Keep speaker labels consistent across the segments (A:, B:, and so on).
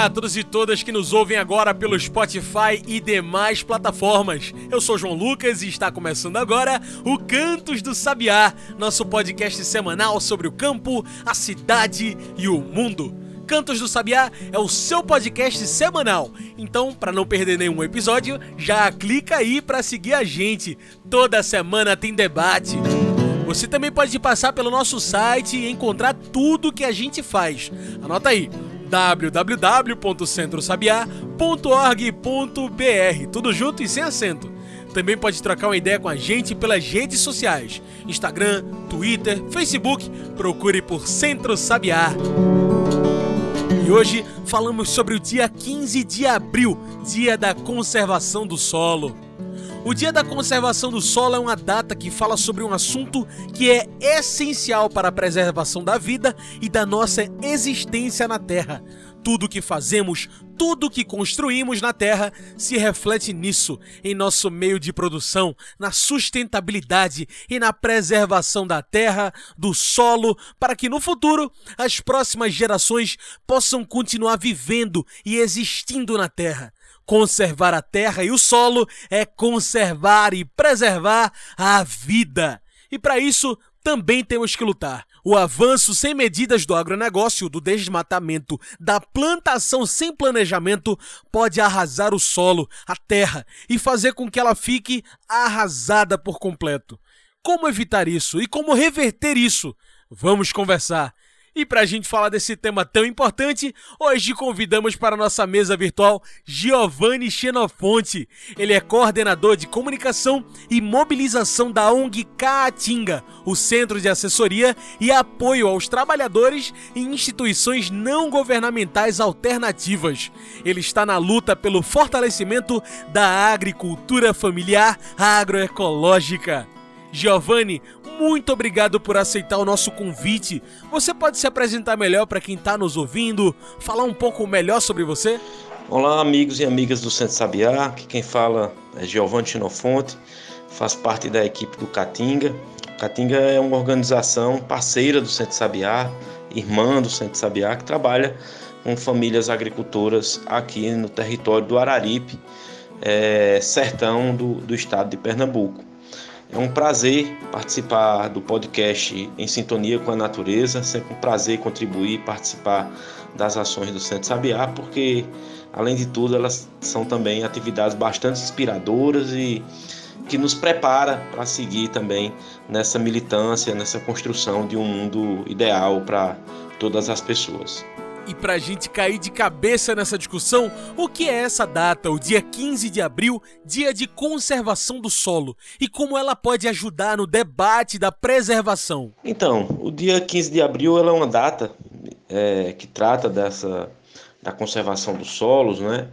A: A todos e todas que nos ouvem agora pelo Spotify e demais plataformas. Eu sou João Lucas e está começando agora o Cantos do Sabiá, nosso podcast semanal sobre o campo, a cidade e o mundo. Cantos do Sabiá é o seu podcast semanal. Então, para não perder nenhum episódio, já clica aí para seguir a gente. Toda semana tem debate. Você também pode passar pelo nosso site e encontrar tudo que a gente faz. Anota aí www.centrosabiá.org.br, tudo junto e sem acento. Também pode trocar uma ideia com a gente pelas redes sociais: Instagram, Twitter, Facebook. Procure por Centro Sabiá. E hoje falamos sobre o dia 15 de abril, Dia da Conservação do Solo. O Dia da Conservação do Solo é uma data que fala sobre um assunto que é essencial para a preservação da vida e da nossa existência na Terra. Tudo que fazemos, tudo que construímos na Terra se reflete nisso, em nosso meio de produção, na sustentabilidade e na preservação da terra, do solo, para que no futuro as próximas gerações possam continuar vivendo e existindo na Terra. Conservar a terra e o solo é conservar e preservar a vida. E para isso, também temos que lutar. O avanço sem medidas do agronegócio, do desmatamento, da plantação sem planejamento pode arrasar o solo, a terra e fazer com que ela fique arrasada por completo. Como evitar isso e como reverter isso? Vamos conversar. E para a gente falar desse tema tão importante, hoje convidamos para nossa mesa virtual Giovanni Xenofonte. Ele é coordenador de comunicação e mobilização da ONG Caatinga, o Centro de Assessoria e Apoio aos Trabalhadores e Instituições Não Governamentais Alternativas. Ele está na luta pelo fortalecimento da agricultura familiar agroecológica. Giovanni, muito obrigado por aceitar o nosso convite. Você pode se apresentar melhor para quem está nos ouvindo, falar um pouco melhor sobre você?
B: Olá, amigos e amigas do Centro Sabiá. Aqui quem fala é Giovanni Chinofonte, faz parte da equipe do Catinga. Catinga é uma organização parceira do Centro Sabiá, irmã do Centro Sabiá, que trabalha com famílias agricultoras aqui no território do Araripe, é, sertão do, do estado de Pernambuco. É um prazer participar do podcast Em Sintonia com a Natureza, sempre um prazer contribuir, participar das ações do Centro Sabiá, porque, além de tudo, elas são também atividades bastante inspiradoras e que nos prepara para seguir também nessa militância, nessa construção de um mundo ideal para todas as pessoas.
A: E para a gente cair de cabeça nessa discussão, o que é essa data, o dia 15 de abril, dia de conservação do solo, e como ela pode ajudar no debate da preservação?
B: Então, o dia 15 de abril é uma data é, que trata dessa da conservação dos solos, né?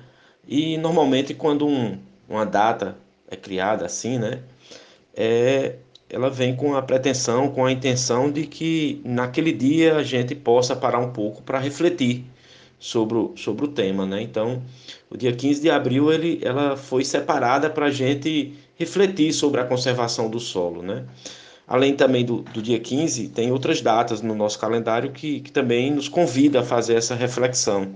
B: E normalmente quando um, uma data é criada assim, né? É, ela vem com a pretensão, com a intenção de que naquele dia a gente possa parar um pouco para refletir sobre o, sobre o tema, né? Então, o dia 15 de abril ele, ela foi separada para a gente refletir sobre a conservação do solo, né? Além também do, do dia 15, tem outras datas no nosso calendário que, que também nos convida a fazer essa reflexão.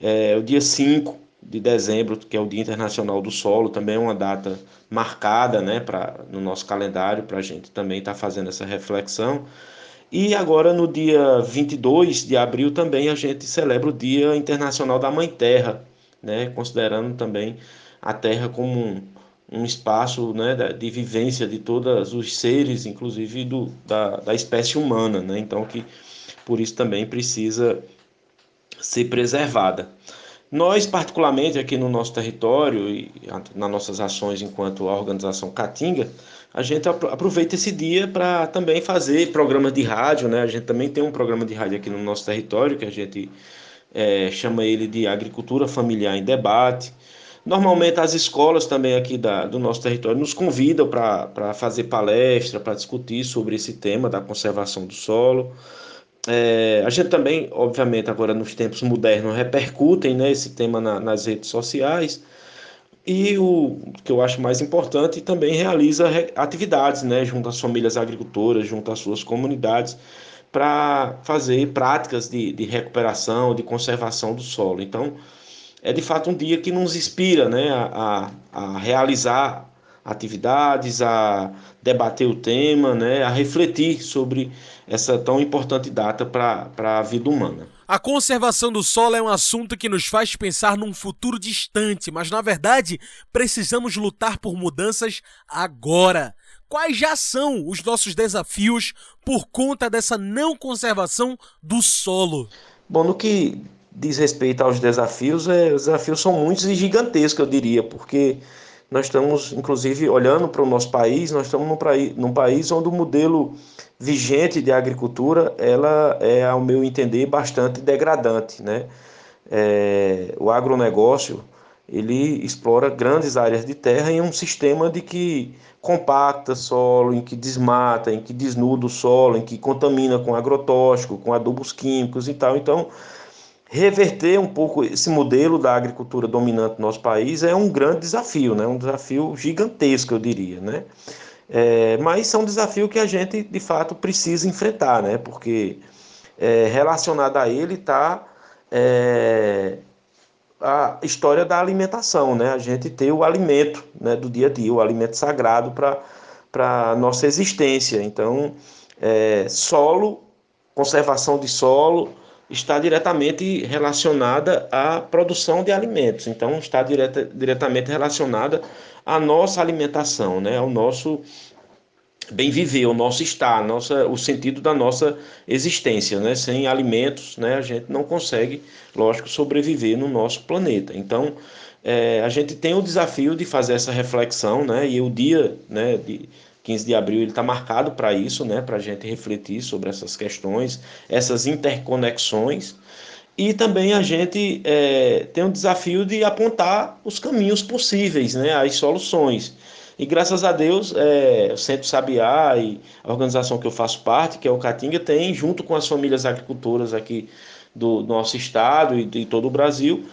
B: É, o dia 5 de dezembro, que é o Dia Internacional do Solo, também é uma data marcada né, pra, no nosso calendário para a gente também estar tá fazendo essa reflexão. E agora, no dia 22 de abril, também a gente celebra o Dia Internacional da Mãe Terra, né, considerando também a Terra como um, um espaço né, de vivência de todos os seres, inclusive do, da, da espécie humana. Né, então, que por isso também precisa ser preservada. Nós, particularmente aqui no nosso território e nas nossas ações enquanto organização Caatinga, a gente aproveita esse dia para também fazer programas de rádio, né? A gente também tem um programa de rádio aqui no nosso território que a gente é, chama ele de Agricultura Familiar em Debate. Normalmente as escolas também aqui da, do nosso território nos convidam para fazer palestra, para discutir sobre esse tema da conservação do solo. É, a gente também, obviamente, agora nos tempos modernos, repercutem né, esse tema na, nas redes sociais. E o que eu acho mais importante, também realiza atividades né, junto às famílias agricultoras, junto às suas comunidades, para fazer práticas de, de recuperação, de conservação do solo. Então, é de fato um dia que nos inspira né, a, a, a realizar atividades, a debater o tema, né, a refletir sobre essa tão importante data para a vida humana.
A: A conservação do solo é um assunto que nos faz pensar num futuro distante, mas na verdade precisamos lutar por mudanças agora. Quais já são os nossos desafios por conta dessa não conservação do solo?
B: Bom, no que diz respeito aos desafios, é, os desafios são muitos e gigantescos, eu diria, porque nós estamos, inclusive, olhando para o nosso país, nós estamos num, num país onde o modelo vigente de agricultura, ela é, ao meu entender, bastante degradante, né? É, o agronegócio, ele explora grandes áreas de terra em um sistema de que compacta solo, em que desmata, em que desnuda o solo, em que contamina com agrotóxico, com adubos químicos e tal. Então, reverter um pouco esse modelo da agricultura dominante no nosso país é um grande desafio, né? um desafio gigantesco, eu diria. Né? É, mas é um desafio que a gente, de fato, precisa enfrentar, né? porque é, relacionado a ele está é, a história da alimentação, né? a gente ter o alimento né, do dia a dia, o alimento sagrado para a nossa existência. Então, é, solo, conservação de solo, está diretamente relacionada à produção de alimentos. Então, está direta, diretamente relacionada à nossa alimentação, né? ao nosso bem viver, o nosso estar, nossa, o sentido da nossa existência. Né? Sem alimentos, né, a gente não consegue, lógico, sobreviver no nosso planeta. Então, é, a gente tem o desafio de fazer essa reflexão, né? e o dia né, de 15 de abril ele está marcado para isso, né, para a gente refletir sobre essas questões, essas interconexões. E também a gente é, tem o desafio de apontar os caminhos possíveis, né, as soluções. E graças a Deus, é, o Centro Sabiá e a organização que eu faço parte, que é o Catinga, tem, junto com as famílias agricultoras aqui do nosso estado e de todo o Brasil,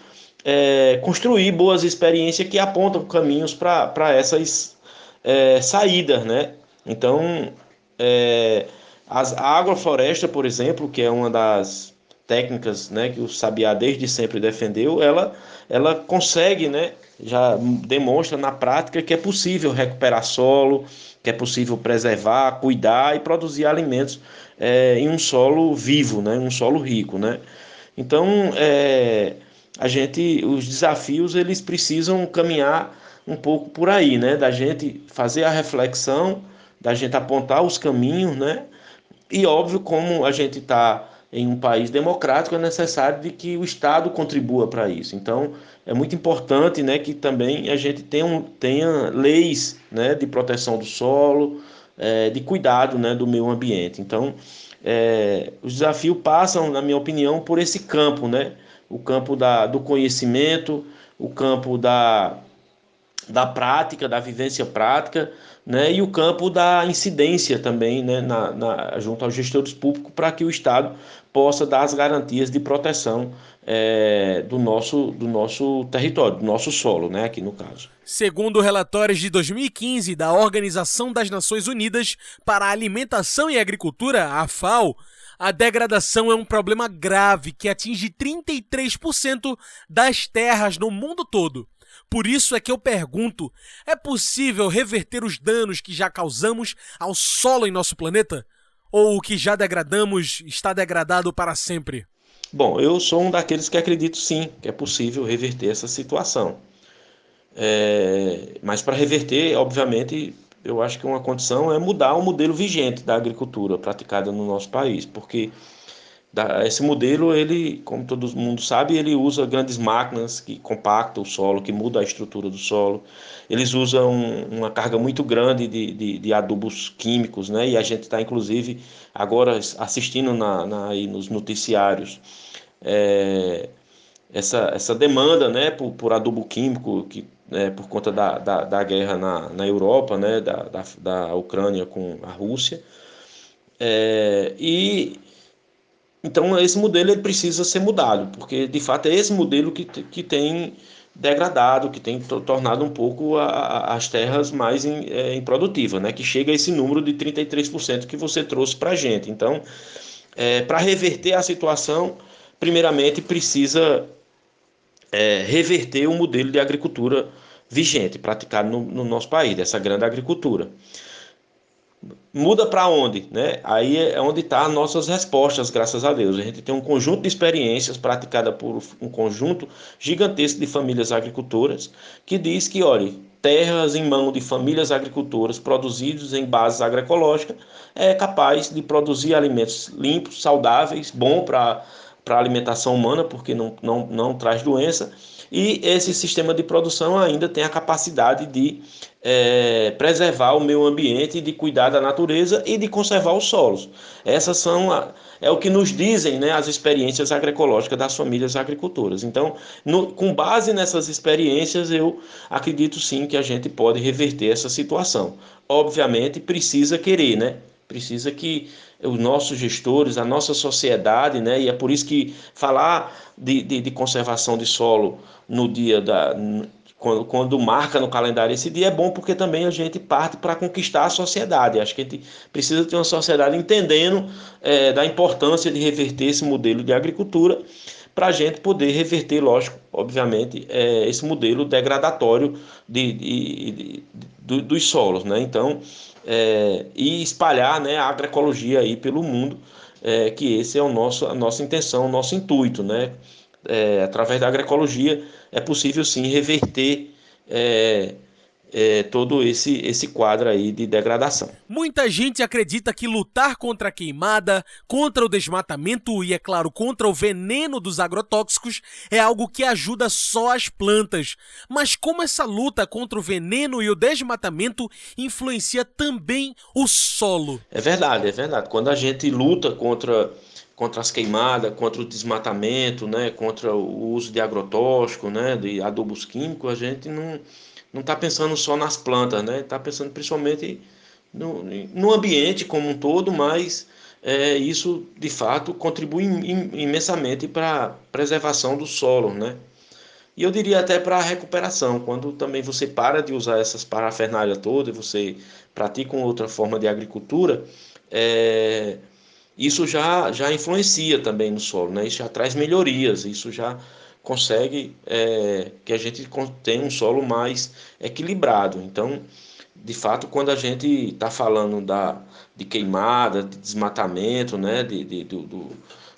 B: é, construir boas experiências que apontam caminhos para essas é, saídas, né? Então, é, as, a agrofloresta, por exemplo, que é uma das técnicas né, que o Sabiá desde sempre defendeu, ela, ela consegue, né, já demonstra na prática que é possível recuperar solo, que é possível preservar, cuidar e produzir alimentos é, em um solo vivo, né, um solo rico, né. Então, é, a gente, os desafios eles precisam caminhar um pouco por aí, né? Da gente fazer a reflexão, da gente apontar os caminhos, né? E óbvio, como a gente está em um país democrático, é necessário de que o Estado contribua para isso. Então, é muito importante né, que também a gente tenha, tenha leis né, de proteção do solo, é, de cuidado né, do meio ambiente. Então, é, os desafios passam, na minha opinião, por esse campo, né? o campo da, do conhecimento, o campo da, da prática, da vivência prática, né, e o campo da incidência também né, na, na, junto aos gestores públicos para que o Estado possa dar as garantias de proteção é, do, nosso, do nosso território, do nosso solo, né, aqui no caso.
A: Segundo relatórios de 2015 da Organização das Nações Unidas para a Alimentação e Agricultura, a FAO, a degradação é um problema grave que atinge 33% das terras no mundo todo. Por isso é que eu pergunto: é possível reverter os danos que já causamos ao solo em nosso planeta? Ou o que já degradamos está degradado para sempre?
B: Bom, eu sou um daqueles que acredito sim que é possível reverter essa situação. É... Mas para reverter, obviamente, eu acho que uma condição é mudar o modelo vigente da agricultura praticada no nosso país, porque esse modelo, ele, como todo mundo sabe, ele usa grandes máquinas que compactam o solo, que mudam a estrutura do solo. Eles usam uma carga muito grande de, de, de adubos químicos, né? E a gente está, inclusive, agora assistindo na, na, nos noticiários é, essa, essa demanda, né, por, por adubo químico, que, né, por conta da, da, da guerra na, na Europa, né, da, da, da Ucrânia com a Rússia. É, e então esse modelo ele precisa ser mudado, porque de fato é esse modelo que, que tem degradado, que tem tornado um pouco a, a, as terras mais in, é, improdutivas, né? que chega a esse número de 33% que você trouxe para a gente. Então, é, para reverter a situação, primeiramente precisa é, reverter o modelo de agricultura vigente, praticado no, no nosso país, dessa grande agricultura. Muda para onde? Né? Aí é onde estão tá as nossas respostas, graças a Deus. A gente tem um conjunto de experiências praticada por um conjunto gigantesco de famílias agricultoras que diz que, olha, terras em mão de famílias agricultoras produzidos em bases agroecológicas é capaz de produzir alimentos limpos, saudáveis, bom para a alimentação humana, porque não, não, não traz doença e esse sistema de produção ainda tem a capacidade de é, preservar o meio ambiente, de cuidar da natureza e de conservar os solos. Essas são a, é o que nos dizem né, as experiências agroecológicas das famílias agricultoras. Então, no, com base nessas experiências, eu acredito sim que a gente pode reverter essa situação. Obviamente, precisa querer, né? Precisa que os nossos gestores, a nossa sociedade, né? E é por isso que falar de, de, de conservação de solo no dia da. Quando, quando, marca no calendário esse dia é bom porque também a gente parte para conquistar a sociedade. Acho que a gente precisa ter uma sociedade entendendo é, da importância de reverter esse modelo de agricultura para a gente poder reverter, lógico, obviamente, é, esse modelo degradatório de, de, de, de dos solos. Né? Então, é, e espalhar né, a agroecologia aí pelo mundo, é, que esse é o nosso, a nossa intenção, o nosso intuito. Né? É, através da agroecologia é possível sim reverter é, todo esse, esse quadro aí de degradação.
A: Muita gente acredita que lutar contra a queimada, contra o desmatamento e, é claro, contra o veneno dos agrotóxicos é algo que ajuda só as plantas. Mas como essa luta contra o veneno e o desmatamento influencia também o solo?
B: É verdade, é verdade. Quando a gente luta contra contra as queimadas, contra o desmatamento, né, contra o uso de agrotóxico, né, de adubos químicos, a gente não não está pensando só nas plantas, né? Está pensando principalmente no, no ambiente como um todo, mas é, isso de fato contribui imensamente para a preservação do solo, né? E eu diria até para a recuperação, quando também você para de usar essas parafernálias todas, você pratica uma outra forma de agricultura, é, isso já, já influencia também no solo, né? Isso já traz melhorias, isso já consegue é, que a gente tenha um solo mais equilibrado. Então, de fato, quando a gente está falando da, de queimada, de desmatamento, né, de, de, do, do,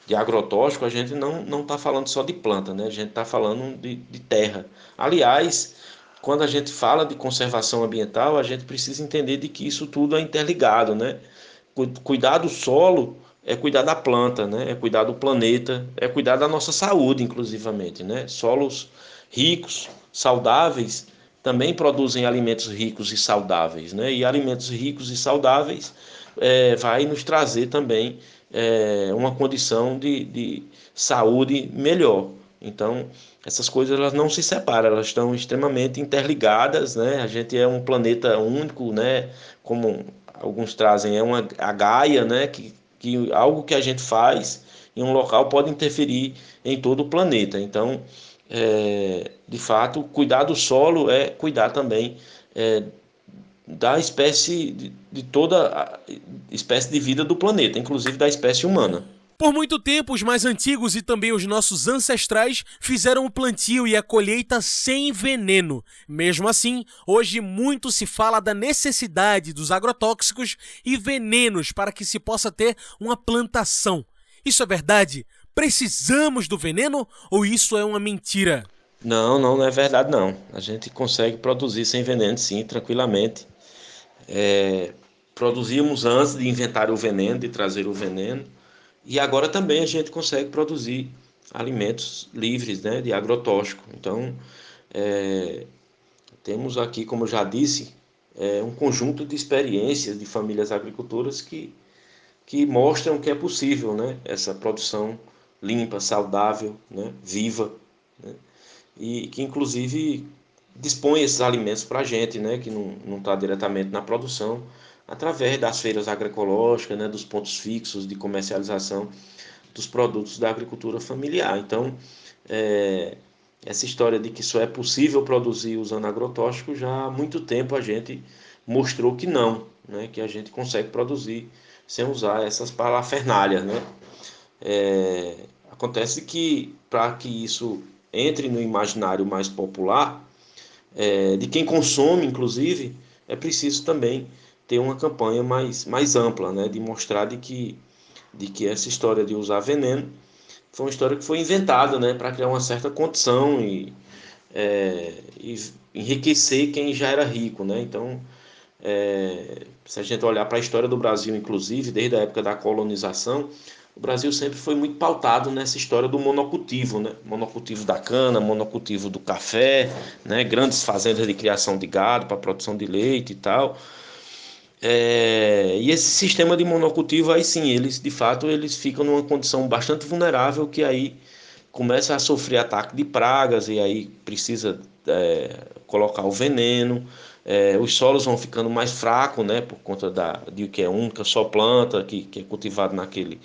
B: de agrotóxico, a gente não está falando só de planta, né, a gente está falando de, de terra. Aliás, quando a gente fala de conservação ambiental, a gente precisa entender de que isso tudo é interligado, né? Cuidar do solo é cuidar da planta, né? é cuidar do planeta, é cuidar da nossa saúde, inclusivamente. Né? Solos ricos, saudáveis, também produzem alimentos ricos e saudáveis. Né? E alimentos ricos e saudáveis é, vai nos trazer também é, uma condição de, de saúde melhor. Então, essas coisas elas não se separam, elas estão extremamente interligadas, né? A gente é um planeta único, né? Como alguns trazem, é uma a Gaia, né? Que que algo que a gente faz em um local pode interferir em todo o planeta. Então, é, de fato, cuidar do solo é cuidar também é, da espécie, de, de toda espécie de vida do planeta, inclusive da espécie humana.
A: Por muito tempo, os mais antigos e também os nossos ancestrais fizeram o plantio e a colheita sem veneno. Mesmo assim, hoje muito se fala da necessidade dos agrotóxicos e venenos para que se possa ter uma plantação. Isso é verdade? Precisamos do veneno ou isso é uma mentira?
B: Não, não, não é verdade não. A gente consegue produzir sem veneno sim, tranquilamente. É, produzimos antes de inventar o veneno, de trazer o veneno e agora também a gente consegue produzir alimentos livres né, de agrotóxico. Então, é, temos aqui, como eu já disse, é, um conjunto de experiências de famílias agricultoras que, que mostram que é possível né, essa produção limpa, saudável, né, viva, né, e que inclusive dispõe esses alimentos para a gente, né, que não está diretamente na produção, através das feiras agroecológicas, né, dos pontos fixos de comercialização dos produtos da agricultura familiar. Então, é, essa história de que só é possível produzir usando agrotóxico, já há muito tempo a gente mostrou que não, né? que a gente consegue produzir sem usar essas parafernálias. Né? É, acontece que para que isso entre no imaginário mais popular, é, de quem consome, inclusive, é preciso também ter uma campanha mais, mais ampla, né? de mostrar de que, de que essa história de usar veneno foi uma história que foi inventada né? para criar uma certa condição e, é, e enriquecer quem já era rico. Né? Então, é, se a gente olhar para a história do Brasil, inclusive, desde a época da colonização, o Brasil sempre foi muito pautado nessa história do monocultivo, né? Monocultivo da cana, monocultivo do café, né? Grandes fazendas de criação de gado para produção de leite e tal. É, e esse sistema de monocultivo aí sim, eles de fato eles ficam numa condição bastante vulnerável que aí começa a sofrer ataque de pragas e aí precisa é, colocar o veneno. É, os solos vão ficando mais fracos, né, por conta da, de que é única só planta que, que é cultivado naquele,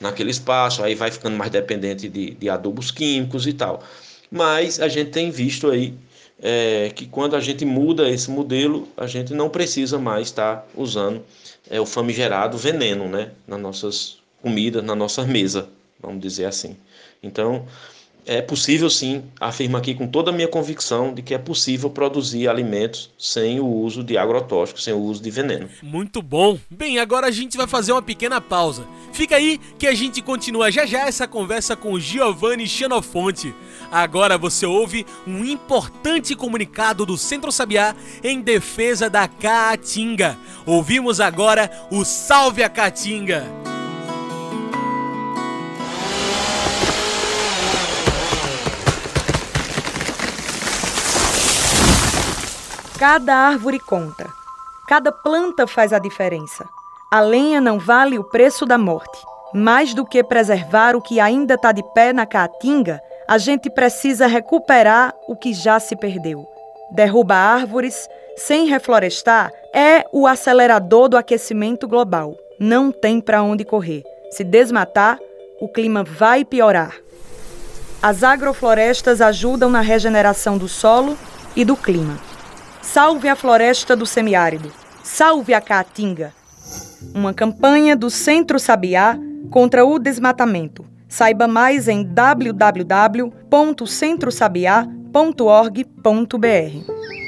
B: naquele espaço, aí vai ficando mais dependente de, de adubos químicos e tal. Mas a gente tem visto aí é, que quando a gente muda esse modelo, a gente não precisa mais estar tá usando é, o famigerado veneno né, nas nossas comidas, na nossa mesa, vamos dizer assim. Então, é possível sim, afirmo aqui com toda a minha convicção de que é possível produzir alimentos sem o uso de agrotóxicos, sem o uso de veneno.
A: Muito bom. Bem, agora a gente vai fazer uma pequena pausa. Fica aí que a gente continua já já essa conversa com Giovanni Xenofonte. Agora você ouve um importante comunicado do Centro Sabiá em defesa da Caatinga. Ouvimos agora o Salve a Caatinga.
C: Cada árvore conta. Cada planta faz a diferença. A lenha não vale o preço da morte. Mais do que preservar o que ainda está de pé na caatinga, a gente precisa recuperar o que já se perdeu. Derruba árvores sem reflorestar é o acelerador do aquecimento global. Não tem para onde correr. Se desmatar, o clima vai piorar. As agroflorestas ajudam na regeneração do solo e do clima. Salve a floresta do semiárido. Salve a caatinga. Uma campanha do Centro Sabiá contra o desmatamento. Saiba mais em www.centrosabiá.org.br.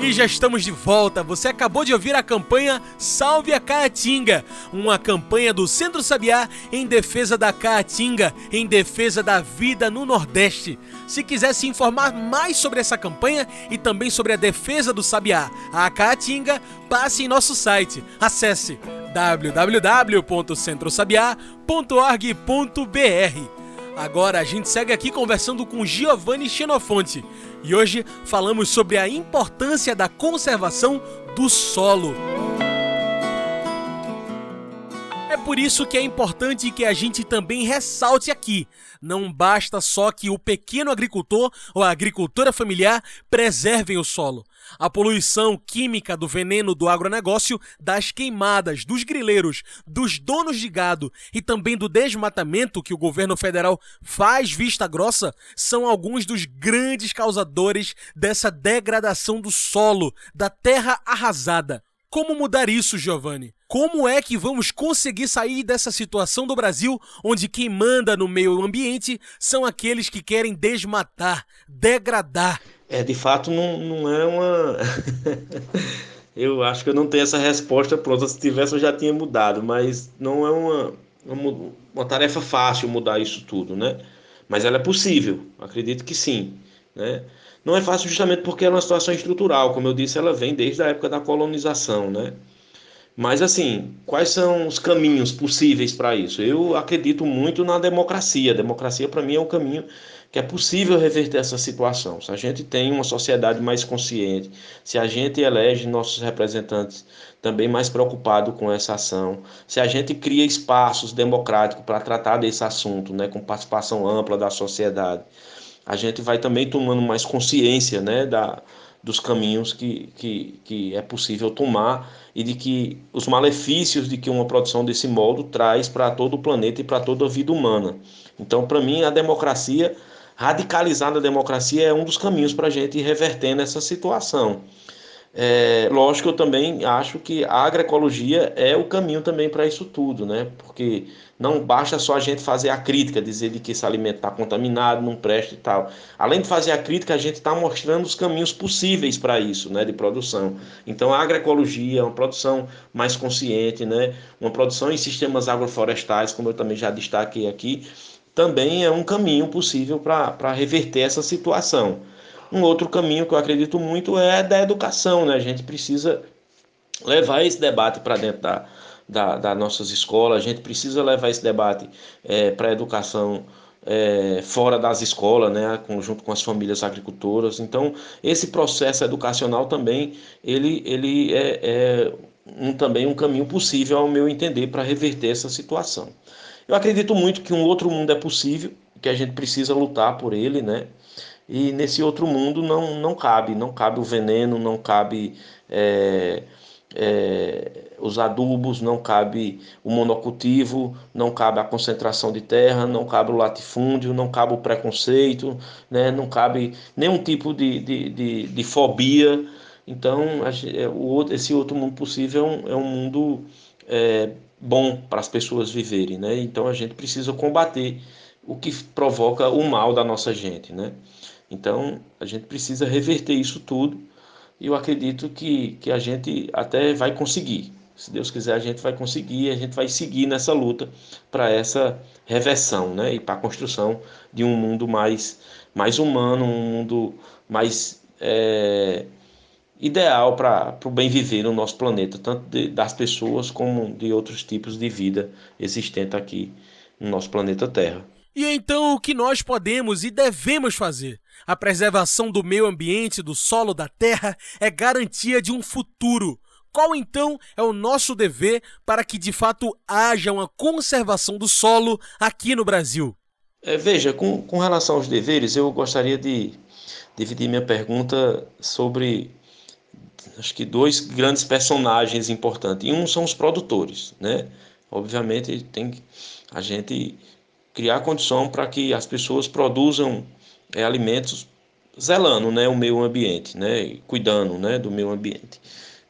A: E já estamos de volta. Você acabou de ouvir a campanha Salve a Caatinga, uma campanha do Centro Sabiá em defesa da Caatinga, em defesa da vida no Nordeste. Se quiser se informar mais sobre essa campanha e também sobre a defesa do Sabiá, a Caatinga, passe em nosso site. Acesse www.centrosabiá.org.br. Agora a gente segue aqui conversando com Giovanni Xenofonte e hoje falamos sobre a importância da conservação do solo. Por isso que é importante que a gente também ressalte aqui. Não basta só que o pequeno agricultor ou a agricultora familiar preservem o solo. A poluição química do veneno do agronegócio, das queimadas, dos grileiros, dos donos de gado e também do desmatamento que o governo federal faz vista grossa são alguns dos grandes causadores dessa degradação do solo, da terra arrasada. Como mudar isso, Giovanni? Como é que vamos conseguir sair dessa situação do Brasil onde quem manda no meio ambiente são aqueles que querem desmatar, degradar?
B: É, de fato, não, não é uma. eu acho que eu não tenho essa resposta pronta. Se tivesse, eu já tinha mudado, mas não é uma, uma, uma tarefa fácil mudar isso tudo, né? Mas ela é possível, acredito que sim, né? Não é fácil justamente porque é uma situação estrutural, como eu disse, ela vem desde a época da colonização, né? Mas assim, quais são os caminhos possíveis para isso? Eu acredito muito na democracia. A democracia para mim é um caminho que é possível reverter essa situação. Se a gente tem uma sociedade mais consciente, se a gente elege nossos representantes também mais preocupados com essa ação, se a gente cria espaços democráticos para tratar desse assunto, né, com participação ampla da sociedade, a gente vai também tomando mais consciência, né, da dos caminhos que, que, que é possível tomar e de que os malefícios de que uma produção desse modo traz para todo o planeta e para toda a vida humana. Então, para mim, a democracia, radicalizar a democracia é um dos caminhos para a gente ir revertendo essa situação. É, lógico, eu também acho que a agroecologia é o caminho também para isso tudo, né? Porque não basta só a gente fazer a crítica, dizer de que esse alimento está contaminado, não presta e tal. Além de fazer a crítica, a gente está mostrando os caminhos possíveis para isso, né, de produção. Então, a agroecologia, uma produção mais consciente, né, uma produção em sistemas agroflorestais, como eu também já destaquei aqui, também é um caminho possível para reverter essa situação. Um outro caminho que eu acredito muito é da educação, né? A gente precisa levar esse debate para dentro da, da, das nossas escolas, a gente precisa levar esse debate é, para a educação é, fora das escolas, né, junto com as famílias agricultoras. Então, esse processo educacional também ele, ele é, é um, também um caminho possível, ao meu entender, para reverter essa situação. Eu acredito muito que um outro mundo é possível, que a gente precisa lutar por ele, né? E nesse outro mundo não, não cabe, não cabe o veneno, não cabe é, é, os adubos, não cabe o monocultivo, não cabe a concentração de terra, não cabe o latifúndio, não cabe o preconceito, né? não cabe nenhum tipo de, de, de, de fobia. Então, é, esse outro mundo possível é um, é um mundo é, bom para as pessoas viverem. Né? Então, a gente precisa combater o que provoca o mal da nossa gente. Né? Então, a gente precisa reverter isso tudo e eu acredito que, que a gente até vai conseguir. Se Deus quiser, a gente vai conseguir, a gente vai seguir nessa luta para essa reversão, né? E para a construção de um mundo mais, mais humano, um mundo mais é, ideal para o bem viver no nosso planeta, tanto de, das pessoas como de outros tipos de vida existente aqui no nosso planeta Terra.
A: E então o que nós podemos e devemos fazer? A preservação do meio ambiente, do solo, da terra é garantia de um futuro. Qual então é o nosso dever para que de fato haja uma conservação do solo aqui no Brasil?
B: É, veja, com, com relação aos deveres, eu gostaria de dividir minha pergunta sobre acho que dois grandes personagens importantes. E um são os produtores, né? Obviamente tem a gente criar condição para que as pessoas produzam é, alimentos zelando né, o meio ambiente, né, cuidando né, do meio ambiente.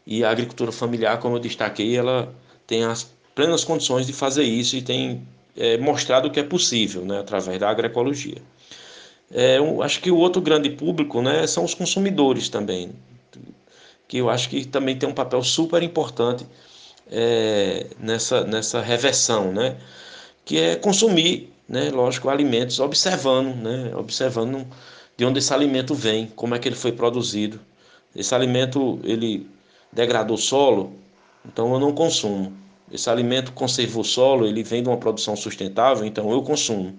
B: E a agricultura familiar, como eu destaquei, ela tem as plenas condições de fazer isso e tem é, mostrado que é possível né, através da agroecologia. É, eu acho que o outro grande público né, são os consumidores também, que eu acho que também tem um papel super importante é, nessa, nessa reversão, né, que é consumir né, lógico, alimentos, observando, né, observando de onde esse alimento vem, como é que ele foi produzido. Esse alimento, ele degradou o solo, então eu não consumo. Esse alimento conservou o solo, ele vem de uma produção sustentável, então eu consumo.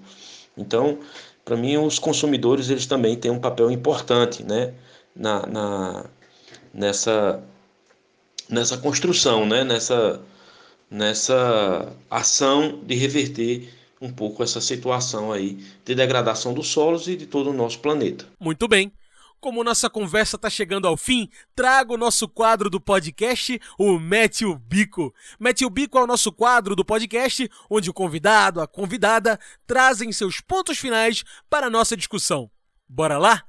B: Então, para mim, os consumidores, eles também têm um papel importante, né, na, na nessa, nessa construção, né, nessa, nessa ação de reverter um pouco essa situação aí de degradação dos solos e de todo o nosso planeta.
A: Muito bem. Como nossa conversa está chegando ao fim, trago o nosso quadro do podcast, o Mete o Bico. Mete o Bico é o nosso quadro do podcast, onde o convidado, a convidada, trazem seus pontos finais para a nossa discussão. Bora lá?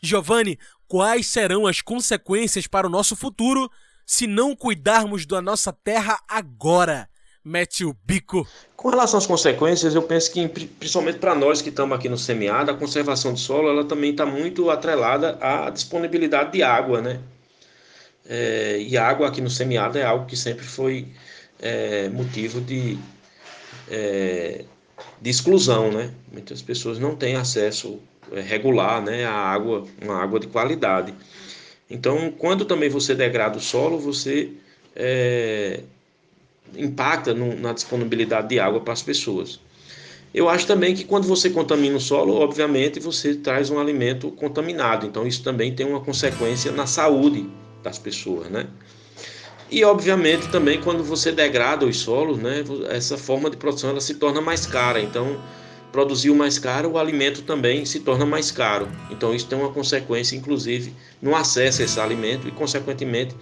A: Giovanni, quais serão as consequências para o nosso futuro se não cuidarmos da nossa terra agora? mete o bico.
B: Com relação às consequências, eu penso que, principalmente para nós que estamos aqui no semiárido, a conservação do solo ela também está muito atrelada à disponibilidade de água, né? É, e água aqui no semiárido é algo que sempre foi é, motivo de, é, de exclusão, né? Muitas pessoas não têm acesso é, regular né, à água, uma água de qualidade. Então, quando também você degrada o solo, você é, impacta no, na disponibilidade de água para as pessoas. Eu acho também que quando você contamina o solo, obviamente você traz um alimento contaminado, então isso também tem uma consequência na saúde das pessoas, né? E obviamente também quando você degrada os solos, né, essa forma de produção ela se torna mais cara, então produziu mais caro, o alimento também se torna mais caro. Então isso tem uma consequência, inclusive, no acesso a esse alimento e, consequentemente,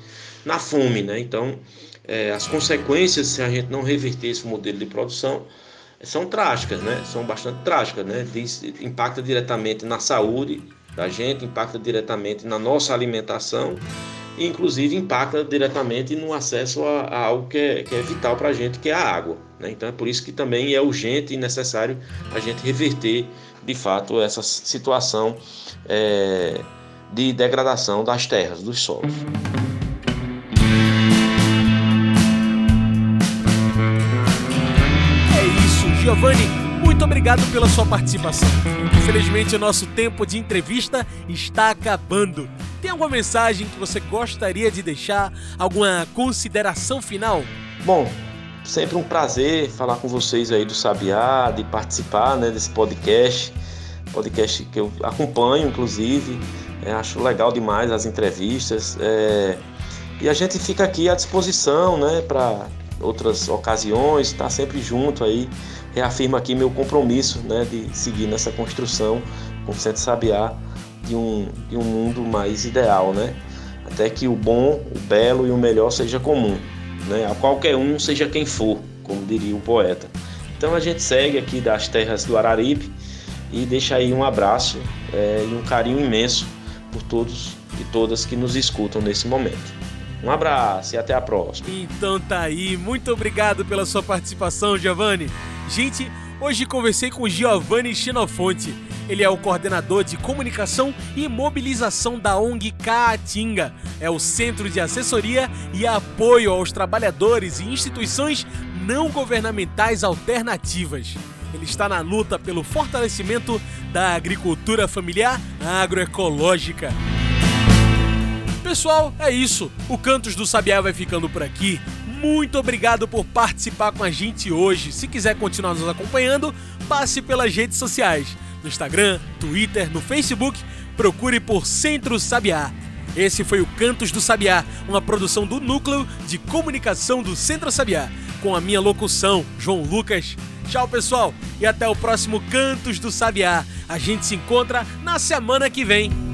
B: na fome. Né? Então, é, as consequências, se a gente não reverter esse modelo de produção, são trágicas, né? São bastante trágicas, né? Impacta diretamente na saúde da gente, impacta diretamente na nossa alimentação e, inclusive, impacta diretamente no acesso a, a algo que é, que é vital para a gente, que é a água. Né? Então, é por isso que também é urgente e necessário a gente reverter, de fato, essa situação é, de degradação das terras, dos solos.
A: Giovanni, muito obrigado pela sua participação. Infelizmente, o nosso tempo de entrevista está acabando. Tem alguma mensagem que você gostaria de deixar? Alguma consideração final?
B: Bom, sempre um prazer falar com vocês aí do Sabiá, de participar né, desse podcast. Podcast que eu acompanho, inclusive. É, acho legal demais as entrevistas. É, e a gente fica aqui à disposição né, para outras ocasiões, está sempre junto aí reafirmo aqui meu compromisso né, de seguir nessa construção com o Centro Sabiá de um, de um mundo mais ideal, né? Até que o bom, o belo e o melhor seja comum, né? A qualquer um, seja quem for, como diria o poeta. Então a gente segue aqui das terras do Araripe e deixa aí um abraço é, e um carinho imenso por todos e todas que nos escutam nesse momento. Um abraço e até a próxima.
A: Então tá aí, muito obrigado pela sua participação, Giovanni. Gente, hoje conversei com Giovanni Xenofonte. Ele é o coordenador de comunicação e mobilização da ONG Caatinga. É o centro de assessoria e apoio aos trabalhadores e instituições não governamentais alternativas. Ele está na luta pelo fortalecimento da agricultura familiar agroecológica. Pessoal, é isso. O Cantos do Sabiá vai ficando por aqui muito obrigado por participar com a gente hoje. Se quiser continuar nos acompanhando, passe pelas redes sociais. No Instagram, Twitter, no Facebook, procure por Centro Sabiá. Esse foi o Cantos do Sabiá, uma produção do Núcleo de Comunicação do Centro Sabiá, com a minha locução, João Lucas. Tchau, pessoal, e até o próximo Cantos do Sabiá. A gente se encontra na semana que vem.